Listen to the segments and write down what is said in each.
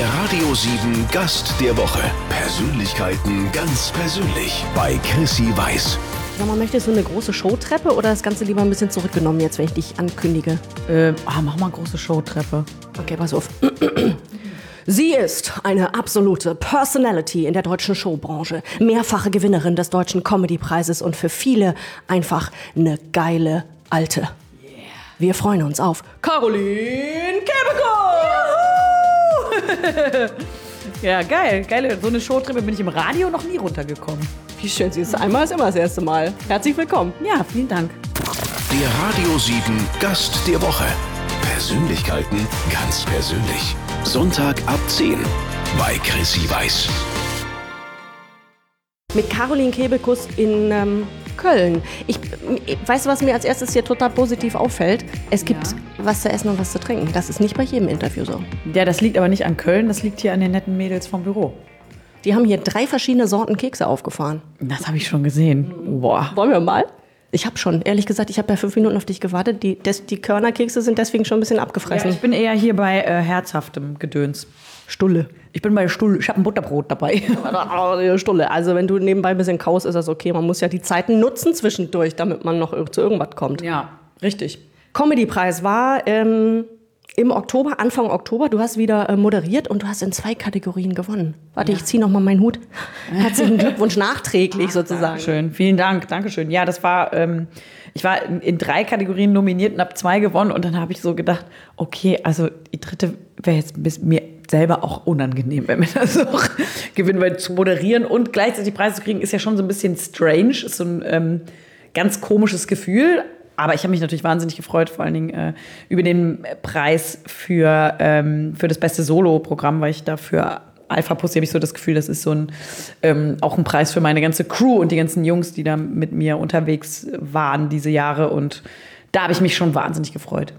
Der Radio 7 Gast der Woche. Persönlichkeiten ganz persönlich bei Chrissy Weiß. Sag mal, möchtest du eine große Showtreppe oder das Ganze lieber ein bisschen zurückgenommen jetzt, wenn ich dich ankündige? Äh, ah, mach mal eine große Showtreppe. Okay, pass auf. Sie ist eine absolute Personality in der deutschen Showbranche, mehrfache Gewinnerin des Deutschen Comedypreises und für viele einfach eine geile Alte. Wir freuen uns auf Caroline Kebekus! Ja, geil, geil. So eine Showtreppe bin ich im Radio noch nie runtergekommen. Wie schön, sie ist einmal ist immer das erste Mal. Herzlich willkommen. Ja, vielen Dank. Der Radio 7 Gast der Woche. Persönlichkeiten ganz persönlich. Sonntag ab 10 bei Chrissy Weiß. Mit Caroline Kebekus in ähm, Köln. Ich, weißt du, was mir als erstes hier total positiv auffällt? Es gibt Ja. was zu essen und was zu trinken. Das ist nicht bei jedem Interview so. Ja, das liegt aber nicht an Köln, das liegt hier an den netten Mädels vom Büro. Die haben hier drei verschiedene Sorten Kekse aufgefahren. Das habe ich schon gesehen. Boah. Wollen wir mal? Ich habe schon, ehrlich gesagt, ich habe ja fünf Minuten auf dich gewartet. Die, des, die Körnerkekse sind deswegen schon ein bisschen Ja, abgefressen. ich bin eher hier bei äh, herzhaftem Gedöns. Stulle. Ich bin bei Stuhl, ich habe ein Butterbrot dabei. Stulle. Also wenn du nebenbei ein bisschen kaust, ist das okay. Man muss ja die Zeiten nutzen zwischendurch, damit man noch zu irgendwas kommt. ja, richtig. Comedy-Preis war ähm, im Oktober, Anfang Oktober. Du hast wieder äh, moderiert und du hast in zwei Kategorien gewonnen. Warte, ich ziehe noch mal meinen Hut. Herzlichen Glückwunsch nachträglich sozusagen. Schön, vielen Dank, Dankeschön. Ja, das war, ähm, ich war in, in drei Kategorien nominiert und habe zwei gewonnen und dann habe ich so gedacht, okay, also die dritte wäre jetzt bis mir selber auch unangenehm, wenn wir das auch gewinnen, weil zu moderieren und gleichzeitig Preise zu kriegen ist ja schon so ein bisschen strange, ist so ein ähm, ganz komisches Gefühl. Aber ich habe mich natürlich wahnsinnig gefreut, vor allen Dingen äh, über den Preis für, ähm, für das beste Solo-Programm, weil ich dafür Alpha Pussy habe ich so das Gefühl, das ist so ein ähm, auch ein Preis für meine ganze Crew und die ganzen Jungs, die da mit mir unterwegs waren diese Jahre. Und da habe ich mich schon wahnsinnig gefreut.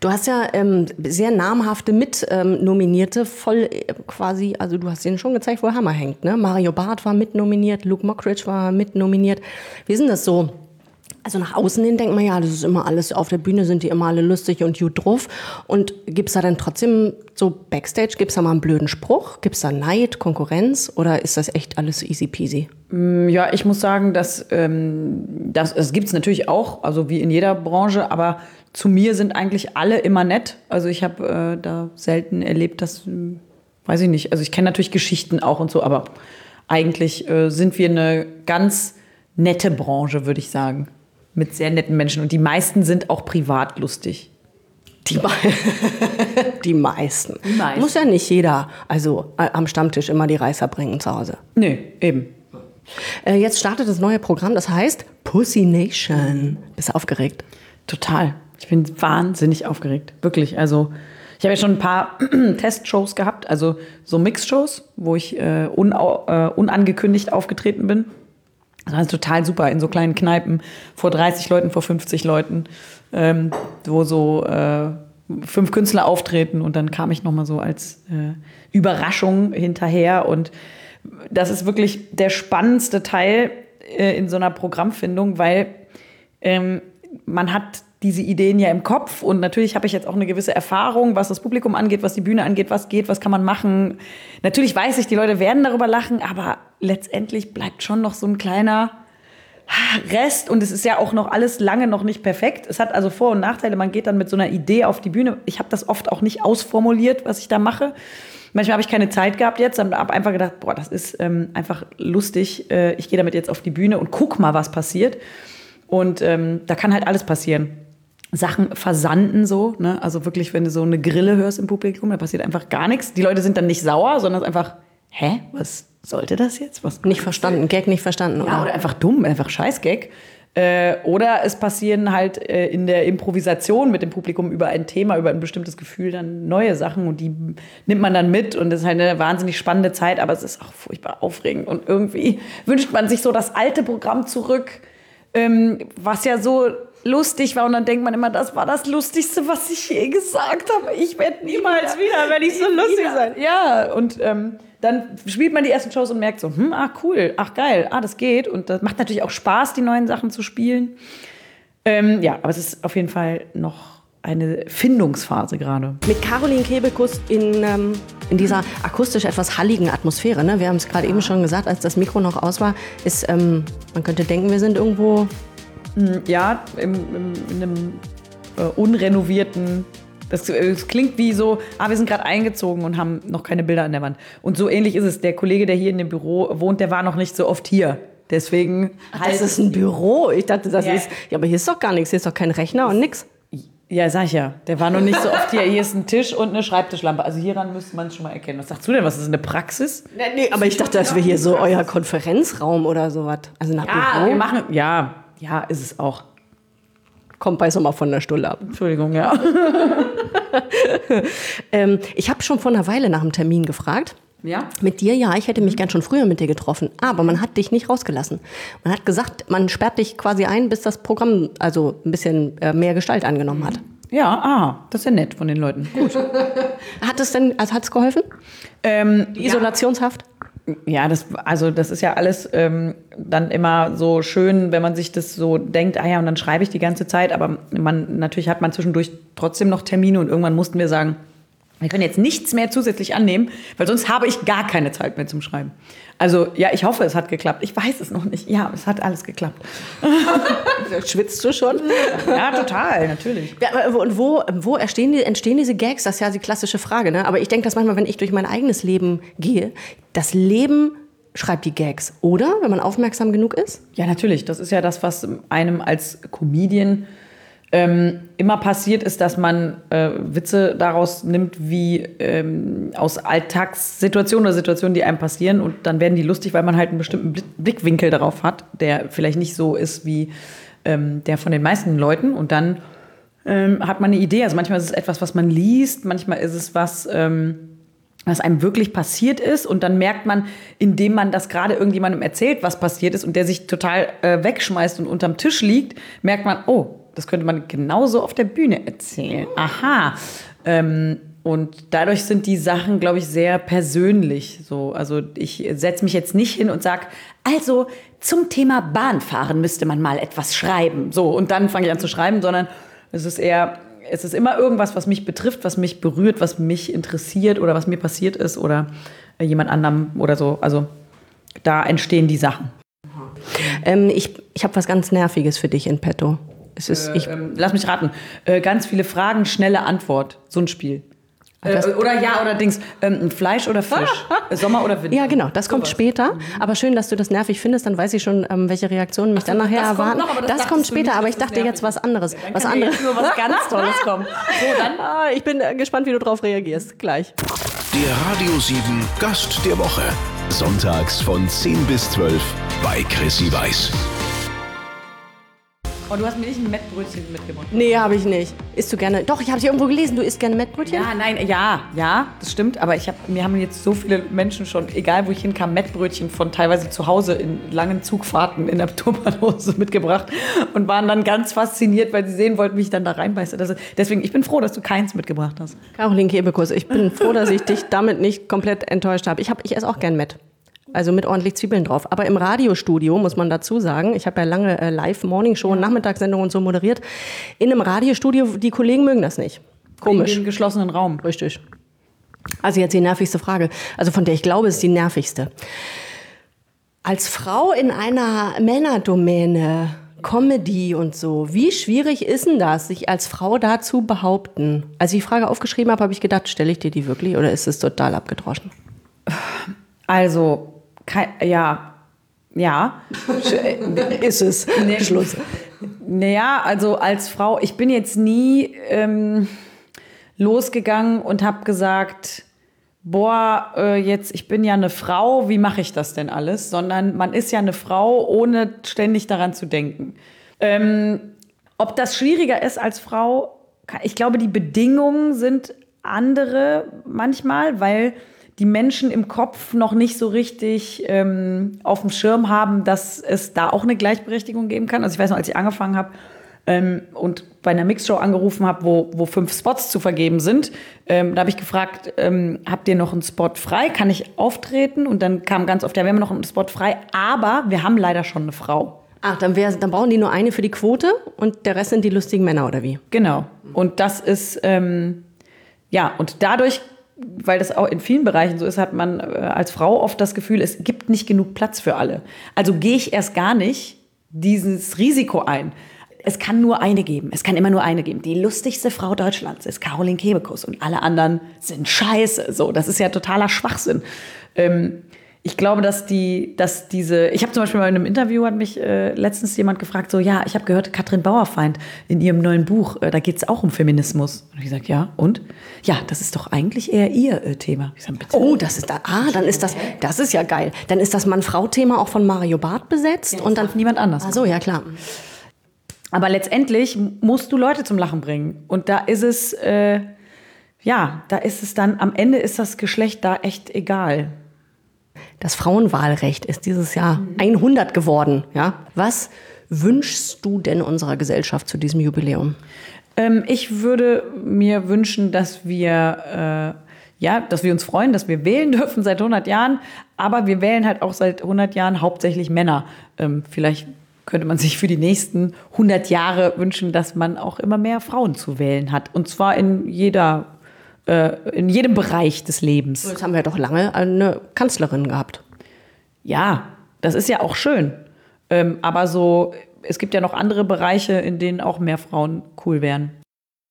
Du hast ja ähm, sehr namhafte Mitnominierte, voll äh, quasi, also du hast denen schon gezeigt, wo Hammer hängt. Ne? Mario Barth war mitnominiert, Luke Mockridge war mitnominiert. Wie ist denn das so? Also nach außen hin denkt man ja, das ist immer alles, auf der Bühne sind die immer alle lustig und gut drauf. Und gibt es da dann trotzdem so Backstage, gibt es da mal einen blöden Spruch? Gibt es da Neid, Konkurrenz oder ist das echt alles easy peasy? Ja, ich muss sagen, dass ähm, das, das gibt es natürlich auch, also wie in jeder Branche, aber zu mir sind eigentlich alle immer nett. Also ich habe äh, da selten erlebt, dass, hm, weiß ich nicht, also ich kenne natürlich Geschichten auch und so, aber eigentlich äh, sind wir eine ganz nette Branche, würde ich sagen. Mit sehr netten Menschen. Und die meisten sind auch privat lustig. Die, me die meisten. Die meisten. Muss ja nicht jeder, also äh, am Stammtisch immer die Reißer bringen zu Hause. Nö, eben. Äh, jetzt startet das neue Programm, das heißt Pussy Nation. Bist du aufgeregt? Total. Ich bin wahnsinnig aufgeregt. Wirklich. Also, ich habe ja schon ein paar Testshows gehabt, also so Mixshows, wo ich äh, unau äh, unangekündigt aufgetreten bin. Das war total super in so kleinen Kneipen vor 30 Leuten, vor 50 Leuten, ähm, wo so äh, fünf Künstler auftreten und dann kam ich noch mal so als äh, Überraschung hinterher. Und das ist wirklich der spannendste Teil äh, in so einer Programmfindung, weil ähm, man hat diese Ideen ja im Kopf und natürlich habe ich jetzt auch eine gewisse Erfahrung, was das Publikum angeht, was die Bühne angeht, was geht, was kann man machen. Natürlich weiß ich, die Leute werden darüber lachen, aber letztendlich bleibt schon noch so ein kleiner Rest und es ist ja auch noch alles lange noch nicht perfekt. Es hat also Vor- und Nachteile. Man geht dann mit so einer Idee auf die Bühne. Ich habe das oft auch nicht ausformuliert, was ich da mache. Manchmal habe ich keine Zeit gehabt jetzt, habe einfach gedacht, boah, das ist ähm, einfach lustig. Äh, ich gehe damit jetzt auf die Bühne und guck mal, was passiert. Und ähm, da kann halt alles passieren. Sachen versanden so, ne? Also wirklich, wenn du so eine Grille hörst im Publikum, da passiert einfach gar nichts. Die Leute sind dann nicht sauer, sondern es ist einfach, hä, was sollte das jetzt? Was Nicht verstanden, Gag nicht verstanden, ja, oder? oder einfach dumm, einfach Scheißgag. Äh, oder es passieren halt äh, in der Improvisation mit dem Publikum über ein Thema, über ein bestimmtes Gefühl dann neue Sachen und die nimmt man dann mit und das ist halt eine wahnsinnig spannende Zeit, aber es ist auch furchtbar aufregend und irgendwie wünscht man sich so das alte Programm zurück, ähm, was ja so lustig war und dann denkt man immer, das war das Lustigste, was ich je gesagt habe. Ich werde niemals wieder, wenn ich so lustig sein. Ja, und ähm, dann spielt man die ersten Shows und merkt so, hm, ah cool, ach geil, ah das geht und das macht natürlich auch Spaß, die neuen Sachen zu spielen. Ähm, ja, aber es ist auf jeden Fall noch eine Findungsphase gerade. Mit Caroline Kebekus in ähm, in dieser akustisch etwas halligen Atmosphäre. Ne? Wir haben es gerade eben schon gesagt, als das Mikro noch aus war, ist, ähm, man könnte denken, wir sind irgendwo. Ja, im, im, in einem äh, unrenovierten. Das, das klingt wie so, ah, wir sind gerade eingezogen und haben noch keine Bilder an der Wand. Und so ähnlich ist es. Der Kollege, der hier in dem Büro wohnt, der war noch nicht so oft hier. Deswegen. Das ist ein Büro. Ich dachte, das Ja. ist. Ja, aber hier ist doch gar nichts. Hier ist doch kein Rechner und nix. Ja, sag ich ja. Der war noch nicht so oft hier. Hier ist ein Tisch und eine Schreibtischlampe. Also hieran müsste man es schon mal erkennen. Was sagst du denn? Was ist eine Praxis? Nee, nee, aber ich dachte, das wäre hier so euer Konferenzraum oder sowas. Also nach Ja, Büro wir machen. Ja, ja, ist es auch. kommt bei so mal von der Stulle ab. Entschuldigung, ja. Ähm, ich habe schon vor einer Weile nach einem Termin gefragt. Ja? Mit dir, ja, ich hätte mich gern schon früher mit dir getroffen, aber man hat dich nicht rausgelassen. Man hat gesagt, man sperrt dich quasi ein, bis das Programm also ein bisschen äh, mehr Gestalt angenommen hat. Ja, ah, das ist ja nett von den Leuten. Gut. Hat es denn, also hat es geholfen? Ähm, Isolationshaft? Ja, das, also das ist ja alles ähm, dann immer so schön, wenn man sich das so denkt, ah ja, und dann schreibe ich die ganze Zeit, aber man, natürlich hat man zwischendurch trotzdem noch Termine und irgendwann mussten wir sagen, wir können jetzt nichts mehr zusätzlich annehmen, weil sonst habe ich gar keine Zeit mehr zum Schreiben. Also ja, ich hoffe, es hat geklappt. Ich weiß es noch nicht. Ja, es hat alles geklappt. Schwitzt du schon? Ja, total, natürlich. Ja, und wo, wo entstehen, die, entstehen diese Gags? Das ist ja die klassische Frage. Ne? Aber ich denke das manchmal, wenn ich durch mein eigenes Leben gehe, das Leben schreibt die Gags, oder? Wenn man aufmerksam genug ist? Ja, natürlich. Das ist ja das, was einem als Comedian ähm, immer passiert ist, dass man äh, Witze daraus nimmt, wie ähm, aus Alltagssituationen oder Situationen, die einem passieren. Und dann werden die lustig, weil man halt einen bestimmten Blick- Blickwinkel darauf hat, der vielleicht nicht so ist wie ähm, der von den meisten Leuten. Und dann ähm, hat man eine Idee. Also manchmal ist es etwas, was man liest, manchmal ist es was. Ähm, was einem wirklich passiert ist und dann merkt man, indem man das gerade irgendjemandem erzählt, was passiert ist und der sich total äh, wegschmeißt und unterm Tisch liegt, merkt man, oh, das könnte man genauso auf der Bühne erzählen. Aha. Ähm, und dadurch sind die Sachen, glaube ich, sehr persönlich. So, also ich setze mich jetzt nicht hin und sage, also zum Thema Bahnfahren müsste man mal etwas schreiben. So, und dann fange ich an zu schreiben, sondern es ist eher, es ist immer irgendwas, was mich betrifft, was mich berührt, was mich interessiert oder was mir passiert ist oder äh, jemand anderem oder so. Also da entstehen die Sachen. Ähm, ich ich habe was ganz Nerviges für dich in petto. Es ist, ich, Ähm, lass mich raten. Äh, ganz viele Fragen, schnelle Antwort. So ein Spiel. das- Äh, oder ja oder Dings. Ähm, Fleisch oder Fisch? Äh, Sommer oder Winter? ja, genau, das kommt Sowas. später. Aber schön, dass du das nervig findest, dann weiß ich schon, ähm, welche Reaktionen mich dann nachher das kommt erwarten. noch, aber das das kommt später, nicht, aber ich dachte jetzt was anderes. Dann was kann ja anderes. jetzt nur was ganz Tolles kommen. So, dann. Ah, ich bin äh, gespannt, wie du darauf reagierst. Gleich. Der Radio 7 Gast der Woche. Sonntags von 10 bis 12 bei Chrissy Weiß. Oh, du hast mir nicht ein Mettbrötchen mitgebracht. Nee, habe ich nicht. Isst du gerne? Doch, ich habe es irgendwo gelesen. Du isst gerne Mettbrötchen? Ja, nein, ja, ja, das stimmt. Aber ich hab, mir haben jetzt so viele Menschen schon, egal wo ich hinkam, Mettbrötchen von teilweise zu Hause in langen Zugfahrten in der Tupperdose mitgebracht und waren dann ganz fasziniert, weil sie sehen wollten, wie ich dann da reinbeiße. Das deswegen, ich bin froh, dass du keins mitgebracht hast. Caroline Kebekus, ich bin froh, dass ich dich damit nicht komplett enttäuscht habe. Ich, hab, ich esse auch gern Met. Also mit ordentlich Zwiebeln drauf. Aber im Radiostudio muss man dazu sagen, ich habe ja lange äh, Live-Morning-Show und Nachmittagssendungen und so moderiert. In einem Radiostudio, die Kollegen mögen das nicht. In Komisch. dem geschlossenen Raum. Richtig. Also jetzt die nervigste Frage. Also von der ich glaube, ist die nervigste. Als Frau in einer Männerdomäne, Comedy und so, wie schwierig ist denn das, sich als Frau da zu behaupten? Als ich die Frage aufgeschrieben habe, habe ich gedacht, stelle ich dir die wirklich oder ist es total abgedroschen? Also, kein, ja, ja. Ist es. Schluss. Naja, also als Frau, ich bin jetzt nie ähm, losgegangen und habe gesagt, boah, äh, jetzt, ich bin ja eine Frau, wie mache ich das denn alles? Sondern man ist ja eine Frau, ohne ständig daran zu denken. Ähm, ob das schwieriger ist als Frau, ich glaube, die Bedingungen sind andere manchmal, weil die Menschen im Kopf noch nicht so richtig ähm, auf dem Schirm haben, dass es da auch eine Gleichberechtigung geben kann. Also ich weiß noch, als ich angefangen habe ähm, und bei einer Mixshow angerufen habe, wo, wo fünf Spots zu vergeben sind, ähm, da habe ich gefragt, ähm, habt ihr noch einen Spot frei? Kann ich auftreten? Und dann kam ganz oft, ja, wir haben noch einen Spot frei, aber wir haben leider schon eine Frau. Ach, dann, wär, dann brauchen die nur eine für die Quote und der Rest sind die lustigen Männer, oder wie? Genau. Und das ist, ähm, ja, und dadurch weil das auch in vielen Bereichen so ist, hat man äh, als Frau oft das Gefühl, es gibt nicht genug Platz für alle. Also gehe ich erst gar nicht dieses Risiko ein. Es kann nur eine geben. Es kann immer nur eine geben. Die lustigste Frau Deutschlands ist Caroline Kebekus und alle anderen sind scheiße. So, das ist ja totaler Schwachsinn. Ähm, ich glaube, dass die, dass diese, ich habe zum Beispiel mal in einem Interview hat mich äh, letztens jemand gefragt, so ja, ich habe gehört, Katrin Bauerfeind in ihrem neuen Buch, äh, da geht es auch um Feminismus. Und ich gesagt, ja, und? Ja, das ist doch eigentlich eher ihr äh, Thema. Ich sag, bitte. Oh, das ist da, ah, dann ist das, das ist ja geil. Dann ist das Mann-Frau-Thema auch von Mario Barth besetzt ja, und dann niemand anders. Ach so, ja klar. Aber letztendlich musst du Leute zum Lachen bringen. Und da ist es, äh, ja, da ist es dann, am Ende ist das Geschlecht da echt egal. Das Frauenwahlrecht ist dieses Jahr 100 geworden. Ja? Was wünschst du denn unserer Gesellschaft zu diesem Jubiläum? Ähm, ich würde mir wünschen, dass wir, äh, ja, dass wir uns freuen, dass wir wählen dürfen seit 100 Jahren, aber wir wählen halt auch seit 100 Jahren hauptsächlich Männer. Ähm, vielleicht könnte man sich für die nächsten 100 Jahre wünschen, dass man auch immer mehr Frauen zu wählen hat. Und zwar in jeder äh, in jedem Bereich des Lebens. Jetzt haben wir doch lange eine Kanzlerin gehabt. Ja, das ist ja auch schön. Ähm, aber so, es gibt ja noch andere Bereiche, in denen auch mehr Frauen cool wären.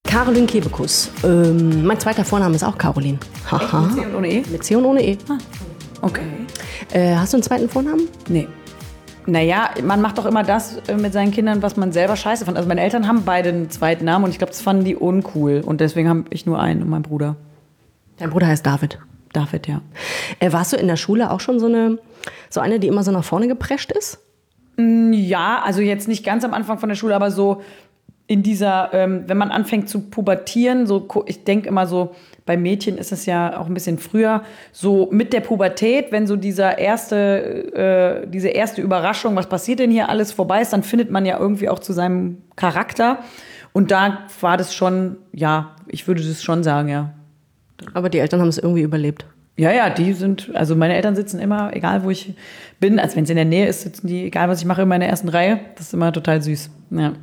Caroline Kebekus. Ähm, mein zweiter Vorname ist auch Caroline. Haha. Mit C und ohne E? Mit C und ohne E. Ah, okay. Äh, hast du einen zweiten Vornamen? Nee. Naja, man macht doch immer das äh, mit seinen Kindern, was man selber scheiße fand. Also meine Eltern haben beide einen zweiten Namen und ich glaube, das fanden die uncool. Und deswegen habe ich nur einen und mein Bruder. Dein Bruder heißt David. David, ja. Äh, warst du in der Schule auch schon so eine, so eine, die immer so nach vorne geprescht ist? Mm, ja, also jetzt nicht ganz am Anfang von der Schule, aber so in dieser, ähm, wenn man anfängt zu pubertieren, so ich denke immer so, bei Mädchen ist es ja auch ein bisschen früher, so mit der Pubertät, wenn so dieser erste, äh, diese erste Überraschung, was passiert denn hier alles vorbei ist, dann findet man ja irgendwie auch zu seinem Charakter. Und da war das schon, ja, ich würde das schon sagen, ja. Aber die Eltern haben es irgendwie überlebt. Ja, ja, die sind, also meine Eltern sitzen immer, egal wo ich bin, als wenn es in der Nähe ist, sitzen die, egal was ich mache, immer in der ersten Reihe. Das ist immer total süß. Ja.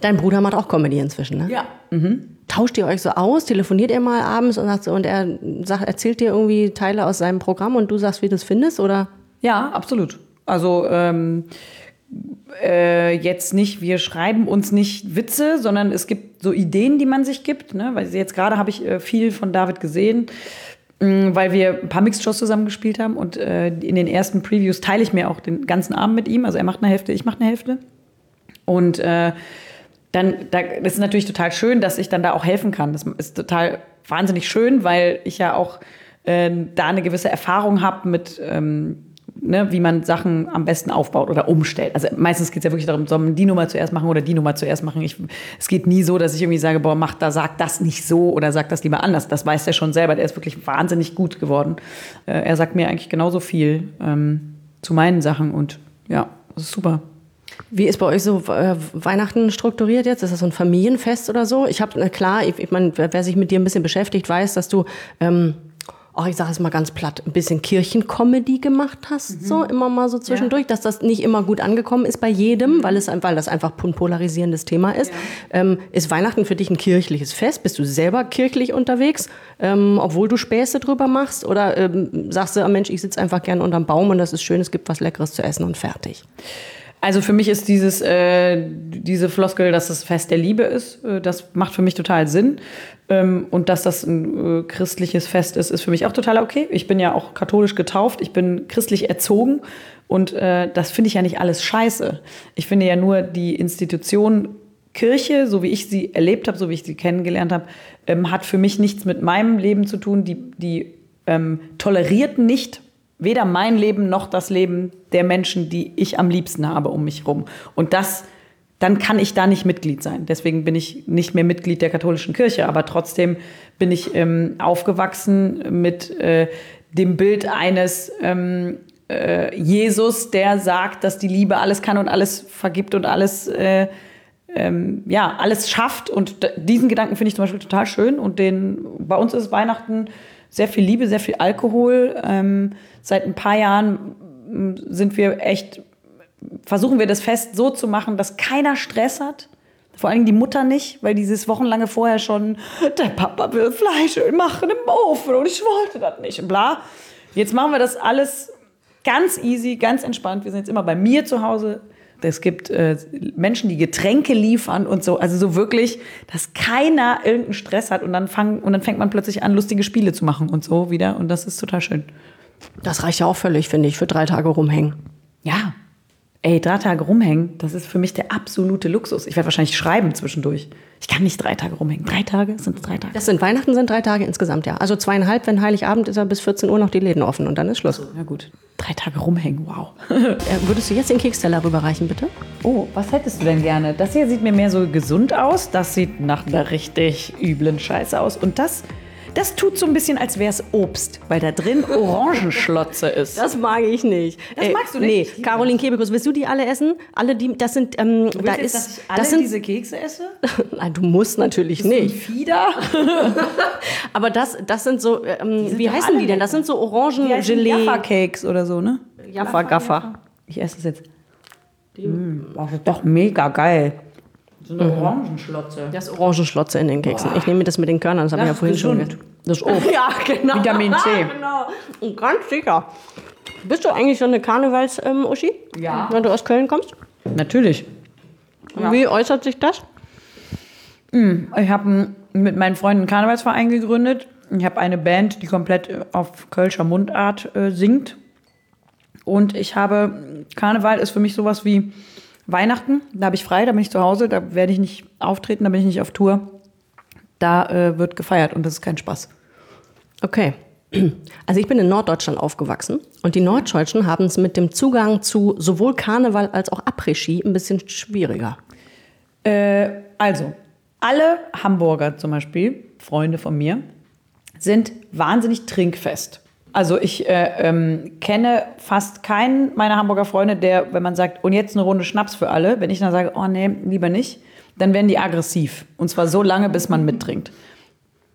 Dein Bruder macht auch Comedy inzwischen, ne? Ja. Mhm tauscht ihr euch so aus? Telefoniert ihr mal abends und, sagt, und er sagt, erzählt dir irgendwie Teile aus seinem Programm und du sagst, wie du es findest? Oder? Ja, absolut. Also ähm, äh, jetzt nicht, wir schreiben uns nicht Witze, sondern es gibt so Ideen, die man sich gibt. Ne? Weil jetzt gerade habe ich äh, viel von David gesehen, mh, weil wir ein paar Mixed-Shows zusammen gespielt haben und äh, in den ersten Previews teile ich mir auch den ganzen Abend mit ihm. Also er macht eine Hälfte, ich mache eine Hälfte. Und äh, dann da, das ist natürlich total schön, dass ich dann da auch helfen kann. Das ist total wahnsinnig schön, weil ich ja auch äh, da eine gewisse Erfahrung habe mit, ähm, ne, wie man Sachen am besten aufbaut oder umstellt. Also meistens geht es ja wirklich darum, soll man die Nummer zuerst machen oder die Nummer zuerst machen. Ich, es geht nie so, dass ich irgendwie sage, boah, mach da, sag das nicht so oder sag das lieber anders. Das weiß er schon selber. Der ist wirklich wahnsinnig gut geworden. Äh, er sagt mir eigentlich genauso viel ähm, zu meinen Sachen und ja, das ist super. Wie ist bei euch so äh, Weihnachten strukturiert jetzt? Ist das so ein Familienfest oder so? Ich habe, klar, ich, ich meine, wer sich mit dir ein bisschen beschäftigt, weiß, dass du, ähm, oh, ich sage es mal ganz platt, ein bisschen Kirchencomedy gemacht hast, mhm. so immer mal so zwischendurch, ja. dass das nicht immer gut angekommen ist bei jedem, weil, es, weil das einfach ein polarisierendes Thema ist. Ja. Ähm, ist Weihnachten für dich ein kirchliches Fest? Bist du selber kirchlich unterwegs, ähm, obwohl du Späße drüber machst? Oder ähm, sagst du, oh Mensch, ich sitze einfach gern unterm Baum und das ist schön, es gibt was Leckeres zu essen und fertig? Also für mich ist dieses, äh, diese Floskel, dass es Fest der Liebe ist, äh, das macht für mich total Sinn. Ähm, und dass das ein äh, christliches Fest ist, ist für mich auch total okay. Ich bin ja auch katholisch getauft, ich bin christlich erzogen und äh, das finde ich ja nicht alles scheiße. Ich finde ja nur die Institution Kirche, so wie ich sie erlebt habe, so wie ich sie kennengelernt habe, ähm, hat für mich nichts mit meinem Leben zu tun. Die, die ähm, toleriert nicht weder mein Leben noch das Leben der Menschen, die ich am liebsten habe um mich herum. Und das, dann kann ich da nicht Mitglied sein. Deswegen bin ich nicht mehr Mitglied der katholischen Kirche, aber trotzdem bin ich ähm, aufgewachsen mit äh, dem Bild eines ähm, äh, Jesus, der sagt, dass die Liebe alles kann und alles vergibt und alles äh, ähm, ja, alles schafft. Und diesen Gedanken finde ich zum Beispiel total schön. Und den, bei uns ist Weihnachten sehr viel Liebe, sehr viel Alkohol. Ähm, seit ein paar Jahren sind wir echt, versuchen wir das Fest so zu machen, dass keiner Stress hat, Vor allem die Mutter nicht, weil dieses wochenlange vorher schon, der Papa will Fleisch machen im Ofen und ich wollte das nicht und bla. Jetzt machen wir das alles ganz easy, ganz entspannt. Wir sind jetzt immer bei mir zu Hause. Es gibt äh, Menschen, die Getränke liefern und so. Also so wirklich, dass keiner irgendeinen Stress hat und dann, fang, und dann fängt man plötzlich an, lustige Spiele zu machen und so wieder. Und das ist total schön. Das reicht ja auch völlig, finde ich, für drei Tage rumhängen. Ja. Ey, drei Tage rumhängen, das ist für mich der absolute Luxus. Ich werde wahrscheinlich schreiben zwischendurch. Ich kann nicht drei Tage rumhängen. Drei Tage sind drei Tage. Das sind Weihnachten sind drei Tage insgesamt, ja. Also zweieinhalb, wenn Heiligabend ist ja bis 14 Uhr noch die Läden offen und dann ist Schluss. Ja gut. Drei Tage rumhängen, wow. Äh, würdest du jetzt den Keksteller rüberreichen, bitte? Oh, was hättest du denn gerne? Das hier sieht mir mehr so gesund aus. Das sieht nach einer richtig üblen Scheiße aus. Und das, das tut so ein bisschen, als wäre es Obst, weil da drin Orangenschlotze ist. Das mag ich nicht. Das magst du nicht? Nee, Caroline Kebekus, willst du die alle essen? Alle die, das sind, ähm, da du jetzt, ist, dass ich alle das sind, diese Kekse esse? Nein, du musst natürlich Ein nicht. Fieder? Aber das, das sind so, ähm, sind wie heißen die denn? Das sind so Orangengelee. Jaffa-Cakes oder so, ne? Jaffa Gaffa. Ich esse es jetzt. Mm, das ist doch mega geil. So eine Orangenschlotze. Das ist Orangenschlotze in den Keksen. Ich nehme das mit den Körnern, das habe ich ja vorhin schon gehört. Das ist Obst. Ja, genau. Vitamin C. genau. Ganz sicher. Bist du eigentlich so eine Karnevals-Uschi? Ja. Wenn du aus Köln kommst? Natürlich. Wie äußert sich das? Ich habe mit meinen Freunden einen Karnevalsverein gegründet. Ich habe eine Band, die komplett äh, auf Kölscher Mundart äh, singt. Und ich habe, Karneval ist für mich sowas wie Weihnachten. Da habe ich frei, da bin ich zu Hause, da werde ich nicht auftreten, da bin ich nicht auf Tour. Da äh, wird gefeiert und das ist kein Spaß. Okay. Also ich bin in Norddeutschland aufgewachsen und die Norddeutschen haben es mit dem Zugang zu sowohl Karneval als auch Après-Ski ein bisschen schwieriger. Äh, also, alle Hamburger zum Beispiel, Freunde von mir, sind wahnsinnig trinkfest. Also ich äh, ähm, kenne fast keinen meiner Hamburger Freunde, der, wenn man sagt, und jetzt eine Runde Schnaps für alle, wenn ich dann sage, oh nee, lieber nicht, dann werden die aggressiv. Und zwar so lange, bis man mittrinkt.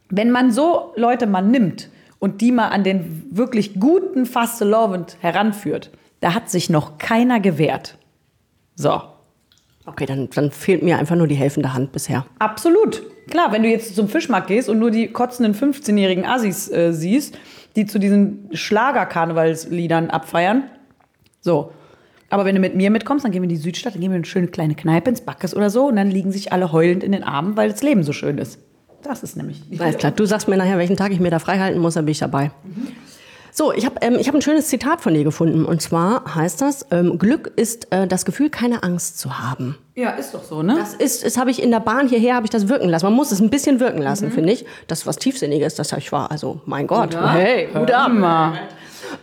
Wenn man so Leute mal nimmt und die mal an den wirklich guten Fastelovend heranführt, da hat sich noch keiner gewehrt. So, Okay, dann, dann fehlt mir einfach nur die helfende Hand bisher. Absolut. Klar, wenn du jetzt zum Fischmarkt gehst und nur die kotzenden 15-jährigen Assis äh, siehst, die zu diesen Schlager-Karnevalsliedern abfeiern. So. Aber wenn du mit mir mitkommst, dann gehen wir in die Südstadt, dann gehen wir in eine schöne kleine Kneipe ins Backes oder so und dann liegen sich alle heulend in den Armen, weil das Leben so schön ist. Das ist nämlich. Alles klar, du sagst mir nachher, welchen Tag ich mir da frei halten muss, dann bin ich dabei. So, ich habe ähm, ich hab ein schönes Zitat von dir gefunden. Und zwar heißt das, ähm, Glück ist äh, das Gefühl, keine Angst zu haben. Ja, ist doch so, ne? Das ist, das habe ich in der Bahn hierher, habe ich das wirken lassen. Man muss es ein bisschen wirken lassen, finde ich. Das, was Tiefsinniges, das ich war. Also, mein Gott. Hey, Hut ab.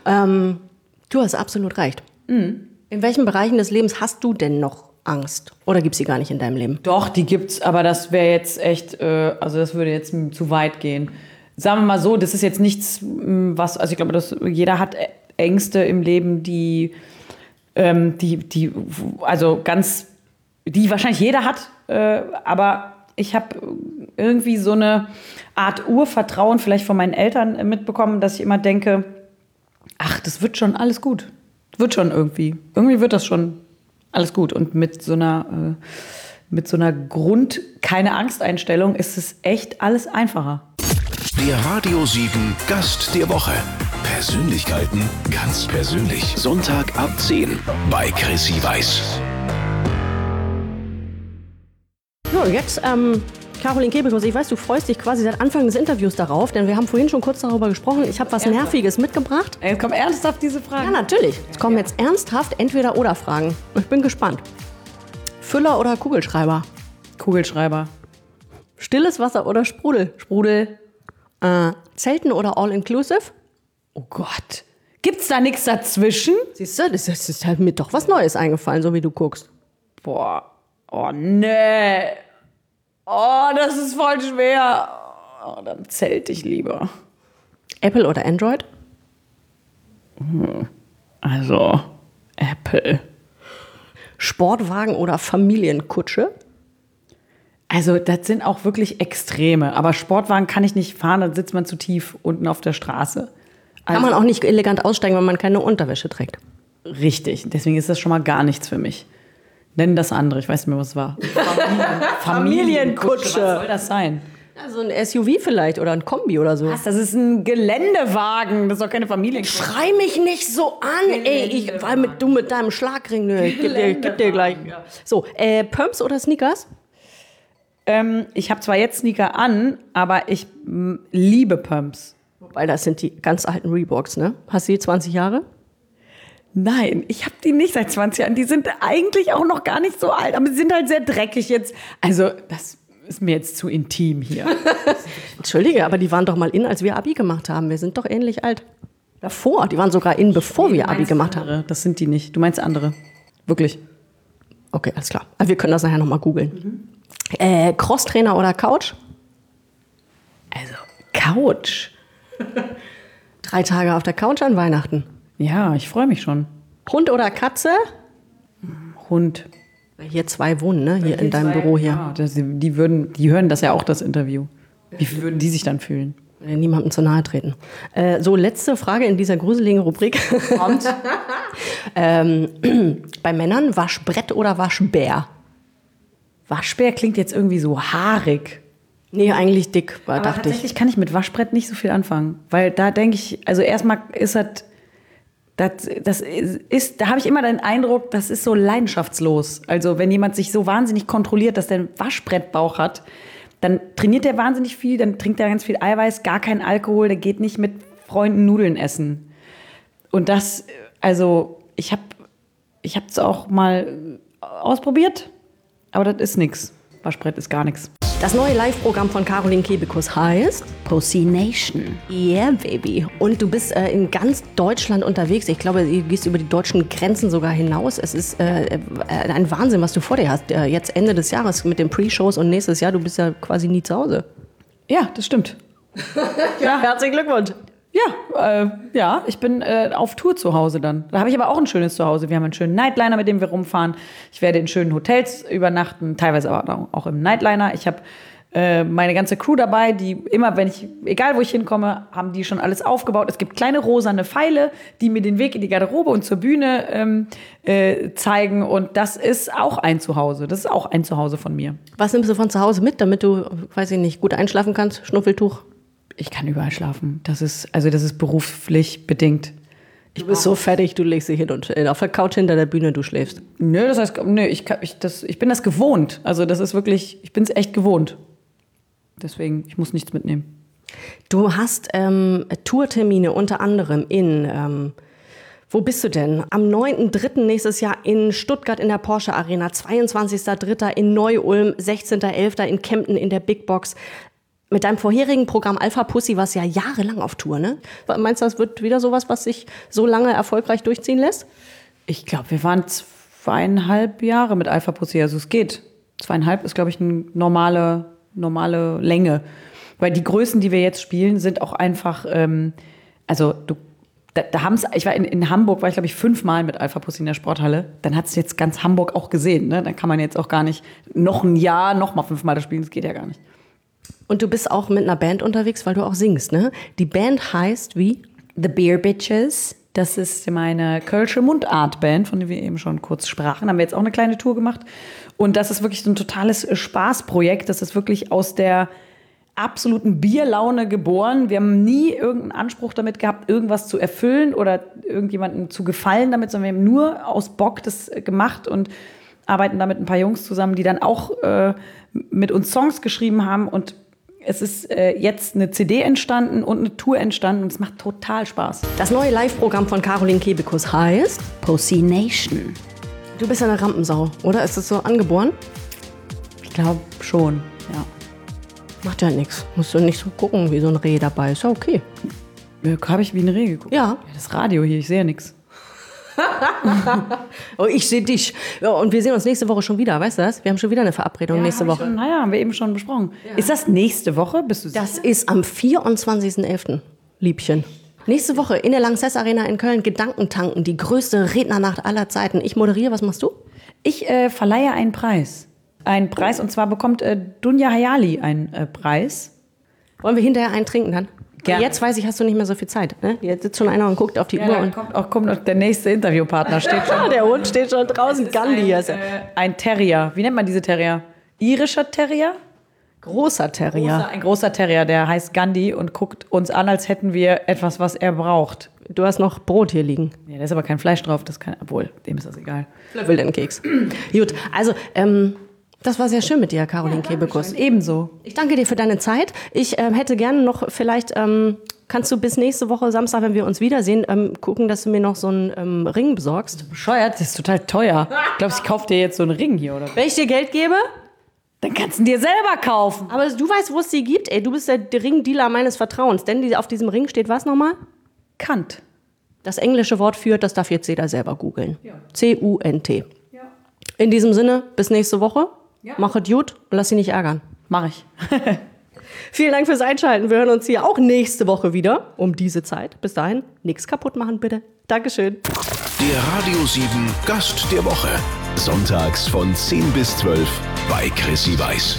Ähm, du hast absolut recht. In welchen Bereichen des Lebens hast du denn noch Angst? Oder gibt es sie gar nicht in deinem Leben? Doch, die gibt's, aber das wäre jetzt echt, äh, also das würde jetzt zu weit gehen. Sagen wir mal so, das ist jetzt nichts, m, was, also ich glaube, dass jeder hat Ängste im Leben, die, ähm, die, die, also ganz, die wahrscheinlich jeder hat, äh, aber ich habe irgendwie so eine Art Urvertrauen vielleicht von meinen Eltern äh, mitbekommen, dass ich immer denke, ach, das wird schon alles gut. Wird schon irgendwie. Irgendwie wird das schon alles gut. Und mit so einer, äh, mit so einer Grund, keine Angsteinstellung ist es echt alles einfacher. Der Radio 7 Gast der Woche. Persönlichkeiten ganz persönlich. Sonntag ab 10 bei Chrissy Weiß. So, jetzt, ähm, Caroline Kebekus, ich weiß, du freust dich quasi seit Anfang des Interviews darauf, denn wir haben vorhin schon kurz darüber gesprochen. Ich habe was Nerviges mitgebracht. Jetzt kommt ernsthaft diese Ja, Frage. natürlich. Es kommen jetzt ernsthaft Entweder-Oder-Fragen. Ich bin gespannt. Füller oder Kugelschreiber? Kugelschreiber. Stilles Wasser oder Sprudel? Sprudel. Äh, Zelten oder All-Inclusive? Oh Gott. Gibt's da nichts dazwischen? Siehst du, das ist, das ist halt mir doch was Neues eingefallen, so wie du guckst. Boah. Oh, nee. Oh, das ist voll schwer. Oh, dann zählt ich lieber. Apple oder Android? Also, Apple. Sportwagen oder Familienkutsche? Also, das sind auch wirklich Extreme. Aber Sportwagen kann ich nicht fahren, dann sitzt man zu tief unten auf der Straße. Kann Also, man auch nicht elegant aussteigen, wenn man keine Unterwäsche trägt. Richtig. Deswegen ist das schon mal gar nichts für mich. Nennen das andere, ich weiß nicht mehr, was es war. Familienkutsche. Was soll das sein? Also ein SUV vielleicht oder ein Kombi oder so. Was? Das ist ein Geländewagen. Das ist doch keine Familienkutsche. Schrei mich nicht so an, ey. Ich, weil mit, du mit deinem Schlagring, ne, ich geb dir, geb dir gleich. So, äh, Pumps oder Sneakers? Ähm, ich habe zwar jetzt Sneaker an, aber ich mm, liebe Pumps. Weil das sind die ganz alten Reeboks, ne? Hast du die 20 Jahre? Nein, ich habe die nicht seit 20 Jahren. Die sind eigentlich auch noch gar nicht so alt, aber sie sind halt sehr dreckig jetzt. Also, das ist mir jetzt zu intim hier. Entschuldige, aber die waren doch mal in, als wir Abi gemacht haben. Wir sind doch ähnlich alt. Davor, die waren sogar in, bevor wir Abi gemacht haben. Andere, das sind die nicht. Du meinst andere. Wirklich. Okay, alles klar. Aber wir können das nachher nochmal googeln. Äh, Crosstrainer oder Couch? Also, Couch. Drei Tage auf der Couch an Weihnachten. Ja, ich freue mich schon. Hund oder Katze? Hund. Hier zwei wohnen, ne? Hier in deinem Büro hier. Ja, das, die, würden, die hören das ja auch, das Interview. Wie würden die sich dann fühlen? Äh, Niemandem zu nahe treten. Äh, so, letzte Frage in dieser gruseligen Rubrik. Kommt. ähm, bei Männern Waschbrett oder Waschbär? Waschbär klingt jetzt irgendwie so haarig. Nee, eigentlich dick, war, Aber dachte ich. tatsächlich kann ich mit Waschbrett nicht so viel anfangen. Weil da denke ich, also erstmal ist das, das, das ist, da habe ich immer den Eindruck, das ist so leidenschaftslos. Also wenn jemand sich so wahnsinnig kontrolliert, dass der einen Waschbrettbauch hat, dann trainiert der wahnsinnig viel, dann trinkt er ganz viel Eiweiß, gar keinen Alkohol, der geht nicht mit Freunden Nudeln essen. Und das, also ich habe ich es auch mal ausprobiert, aber das ist nichts. Waschbrett ist gar nichts. Das neue Live-Programm von Caroline Kebekus heißt Pussy Nation. Yeah, Baby. Und du bist äh, in ganz Deutschland unterwegs. Ich glaube, du gehst über die deutschen Grenzen sogar hinaus. Es ist äh, äh, ein Wahnsinn, was du vor dir hast. Äh, jetzt Ende des Jahres mit den Pre-Shows und nächstes Jahr, du bist ja quasi nie zu Hause. Ja, das stimmt. Ja, herzlichen Glückwunsch. Ja, äh, ja, ich bin äh, auf Tour zu Hause dann. Da habe ich aber auch ein schönes Zuhause. Wir haben einen schönen Nightliner, mit dem wir rumfahren. Ich werde in schönen Hotels übernachten, teilweise aber auch im Nightliner. Ich habe äh, meine ganze Crew dabei, die immer, wenn ich, egal wo ich hinkomme, haben die schon alles aufgebaut. Es gibt kleine rosane Pfeile, die mir den Weg in die Garderobe und zur Bühne ähm, äh, zeigen. Und das ist auch ein Zuhause. Das ist auch ein Zuhause von mir. Was nimmst du von zu Hause mit, damit du, weiß ich nicht, gut einschlafen kannst? Schnuffeltuch? Ich kann überall schlafen. Das ist, also das ist beruflich bedingt. Du bist so fertig, du legst dich hin und äh, auf der Couch hinter der Bühne, du schläfst. Nö, das heißt, nö, ich, kann, ich, das, ich bin das gewohnt. Also das ist wirklich, ich bin es echt gewohnt. Deswegen, ich muss nichts mitnehmen. Du hast ähm, Tourtermine unter anderem in, ähm, wo bist du denn? Am 9.3. nächstes Jahr in Stuttgart in der Porsche Arena, 22.3. in Neu-Ulm, 16.11. in Kempten in der Big Box. Mit deinem vorherigen Programm Alpha Pussy warst du ja jahrelang auf Tour, ne? Meinst du, das wird wieder sowas, was sich so lange erfolgreich durchziehen lässt? Ich glaube, wir waren zweieinhalb Jahre mit Alpha Pussy, also es geht. Zweieinhalb ist, glaube ich, eine normale, normale Länge. Weil die Größen, die wir jetzt spielen, sind auch einfach, ähm, also du, da, da haben's, ich war in, in Hamburg, war ich glaube ich fünfmal mit Alpha Pussy in der Sporthalle. Dann hat es jetzt ganz Hamburg auch gesehen. Ne? Dann kann man jetzt auch gar nicht noch ein Jahr, noch mal fünfmal das spielen, das geht ja gar nicht. Und du bist auch mit einer Band unterwegs, weil du auch singst, ne? Die Band heißt wie? The Beer Bitches. Das ist meine Kölsche Mundart-Band, von der wir eben schon kurz sprachen. Haben wir jetzt auch eine kleine Tour gemacht. Und das ist wirklich so ein totales Spaßprojekt. Das ist wirklich aus der absoluten Bierlaune geboren. Wir haben nie irgendeinen Anspruch damit gehabt, irgendwas zu erfüllen oder irgendjemandem zu gefallen damit, sondern wir haben nur aus Bock das gemacht und arbeiten da mit ein paar Jungs zusammen, die dann auch äh, mit uns Songs geschrieben haben und es ist äh, jetzt eine CD entstanden und eine Tour entstanden und es macht total Spaß. Das neue Live-Programm von Caroline Kebekus heißt Pussy Nation. Du bist eine Rampensau, oder? Ist das so angeboren? Ich glaube schon, ja. Macht ja nichts. Musst du nicht so gucken, wie so ein Reh dabei ist. Ja, okay. Habe ich wie ein Reh geguckt? Ja. Das Radio hier, ich sehe ja nichts. Oh, ich sehe dich. Ja, und wir sehen uns nächste Woche schon wieder, weißt du das? Wir haben schon wieder eine Verabredung nächste Woche. Schon, naja, haben wir eben schon besprochen. Ist das nächste Woche? Bist du Das ist am 24.11., Liebchen. Nächste Woche in der Lanxess Arena in Köln Gedankentanken, die größte Rednernacht aller Zeiten. Ich moderiere, was machst du? Ich äh, verleihe einen Preis. Einen Preis und zwar bekommt äh, Dunja Hayali einen äh, Preis. Wollen wir hinterher einen trinken dann? Gerne. Jetzt weiß ich, hast du nicht mehr so viel Zeit. Ne? Jetzt sitzt schon einer und guckt auf die Ja, Uhr. Und kommt auch kommt noch der nächste Interviewpartner steht schon. der Hund steht schon draußen. Gandhi ein, ist er. äh, ein Terrier. Wie nennt man diese Terrier? Irischer Terrier? Großer Terrier. Großer, ein großer Terrier, der heißt Gandhi und guckt uns an, als hätten wir etwas, was er braucht. Du hast noch Brot hier liegen. Ja, da ist aber kein Fleisch drauf, das kann, obwohl, dem ist das egal. Will den Keks. Gut, also ähm, das war sehr schön mit dir, Caroline Kebekus. Ebenso. Ich danke dir für deine Zeit. Ich ähm, hätte gerne noch vielleicht, ähm, kannst du bis nächste Woche Samstag, wenn wir uns wiedersehen, ähm, gucken, dass du mir noch so einen ähm, Ring besorgst. Bescheuert, das ist total teuer. Glaubst du, ich kauf dir jetzt so einen Ring hier, oder? Wenn ich dir Geld gebe? Dann kannst du ihn dir selber kaufen. Aber du weißt, wo es die gibt. Ey, du bist der Ringdealer meines Vertrauens. Denn auf diesem Ring steht was nochmal? Kant. Das englische Wort führt, das darf jetzt jeder selber googeln. C-U-N-T. In diesem Sinne, bis nächste Woche. Mach es gut und lass sie nicht ärgern. Mach ich. Vielen Dank fürs Einschalten. Wir hören uns hier auch nächste Woche wieder um diese Zeit. Bis dahin, nichts kaputt machen, bitte. Dankeschön. Der Radio 7 Gast der Woche. Sonntags von 10 bis 12 bei Chrissy Weiß.